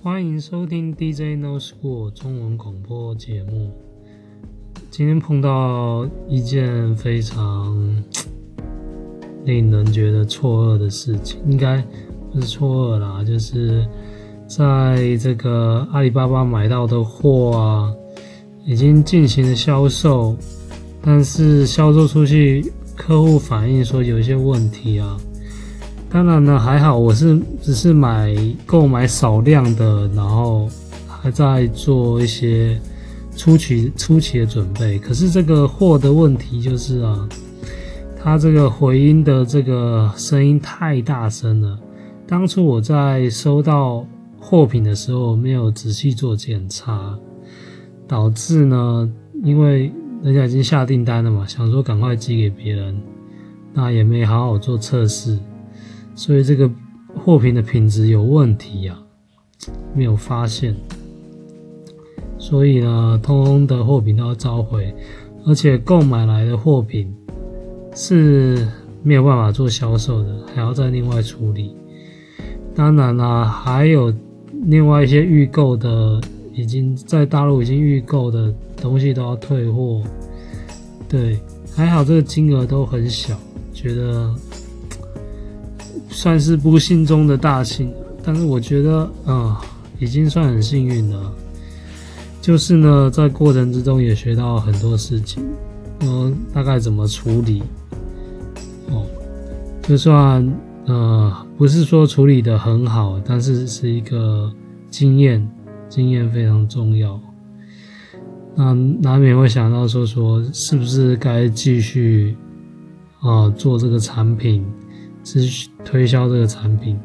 欢迎收听 DJ No School 中文广播节目。今天碰到一件非常 令人觉得错愕的事情，应该不是错愕啦，就是在这个阿里巴巴买到的货啊，已经进行了销售，但是销售出去，客户反映说有一些问题啊。当然呢，还好，我是只是买购买少量的，然后还在做一些初期初期的准备。可是这个货的问题就是啊，它这个回音的这个声音太大声了。当初我在收到货品的时候没有仔细做检查，导致呢，因为人家已经下订单了嘛，想说赶快寄给别人，那也没好好做测试。所以这个货品的品质有问题呀、啊，没有发现，所以呢，通通的货品都要召回，而且购买来的货品是没有办法做销售的，还要再另外处理。当然啦，还有另外一些预购的，已经在大陆已经预购的东西都要退货。对，还好这个金额都很小，觉得。算是不幸中的大幸，但是我觉得啊、已经算很幸运了。就是呢，在过程之中也学到很多事情，嗯，大概怎么处理。哦，就算呃，不是说处理的很好，但是是一个经验，经验非常重要。那难免会想到说说，是不是该继续啊、做这个产品？是推销这个产品，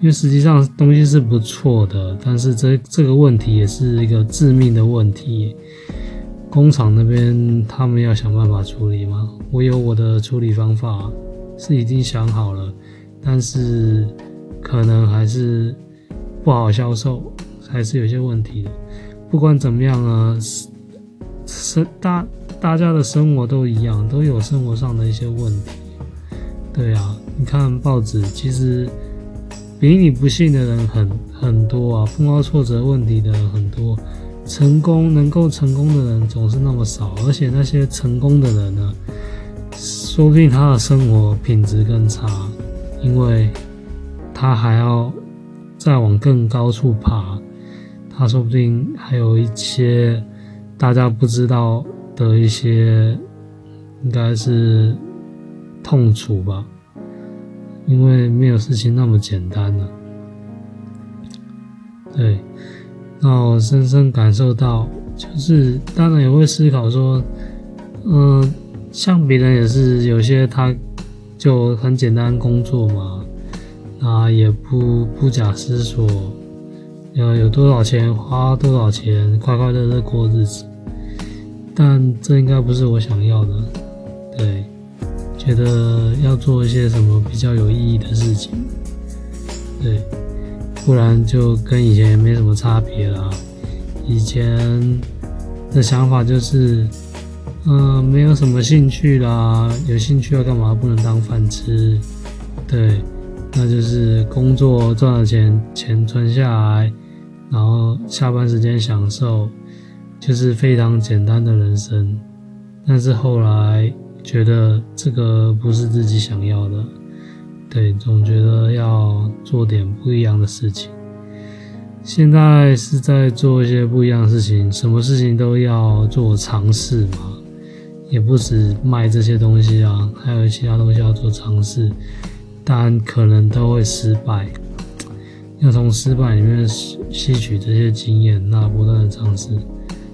因为实际上东西是不错的，但是这这个问题也是一个致命的问题。工厂那边他们要想办法处理吗？我有我的处理方法，是已经想好了，但是可能还是不好销售，还是有些问题的。不管怎么样啊，生大大家的生活都一样，都有生活上的一些问题。对啊。你看报纸，其实比你不幸的人很很多啊，碰到挫折问题的人很多，成功能够成功的人总是那么少，而且那些成功的人呢，说不定他的生活品质更差，因为他还要再往更高处爬，他说不定还有一些大家不知道的一些，应该是痛楚吧。因为没有事情那么简单了，对，那我深深感受到，就是当然也会思考说，嗯、呃，像别人也是有些他就很简单工作嘛，啊，也不不假思索，要有多少钱花多少钱，快快乐乐过日子，但这应该不是我想要的，对。觉得要做一些什么比较有意义的事情，对，不然就跟以前没什么差别了。以前的想法就是，嗯、没有什么兴趣啦，有兴趣要干嘛？不能当饭吃，对，那就是工作赚了钱，钱存下来，然后下班时间享受，就是非常简单的人生。但是后来。觉得这个不是自己想要的，对，总觉得要做点不一样的事情。现在是在做一些不一样的事情，什么事情都要做尝试嘛，也不止卖这些东西啊，还有其他东西要做尝试，但可能都会失败。要从失败里面吸取这些经验，那不断的尝试，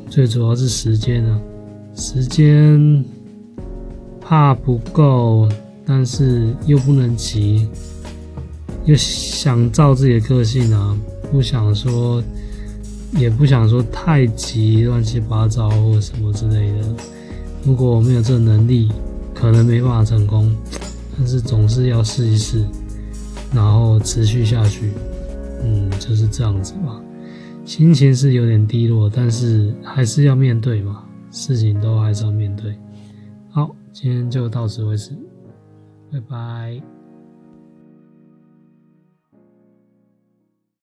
最主要是时间啊，时间。怕不够，但是又不能急，又想照自己的个性啊，不想说，也不想说太急，乱七八糟或什么之类的。如果我没有这个能力，可能没办法成功，但是总是要试一试，然后持续下去。嗯，就是这样子吧。心情是有点低落，但是还是要面对嘛，事情都还是要面对。好。今天就到此为止，拜拜。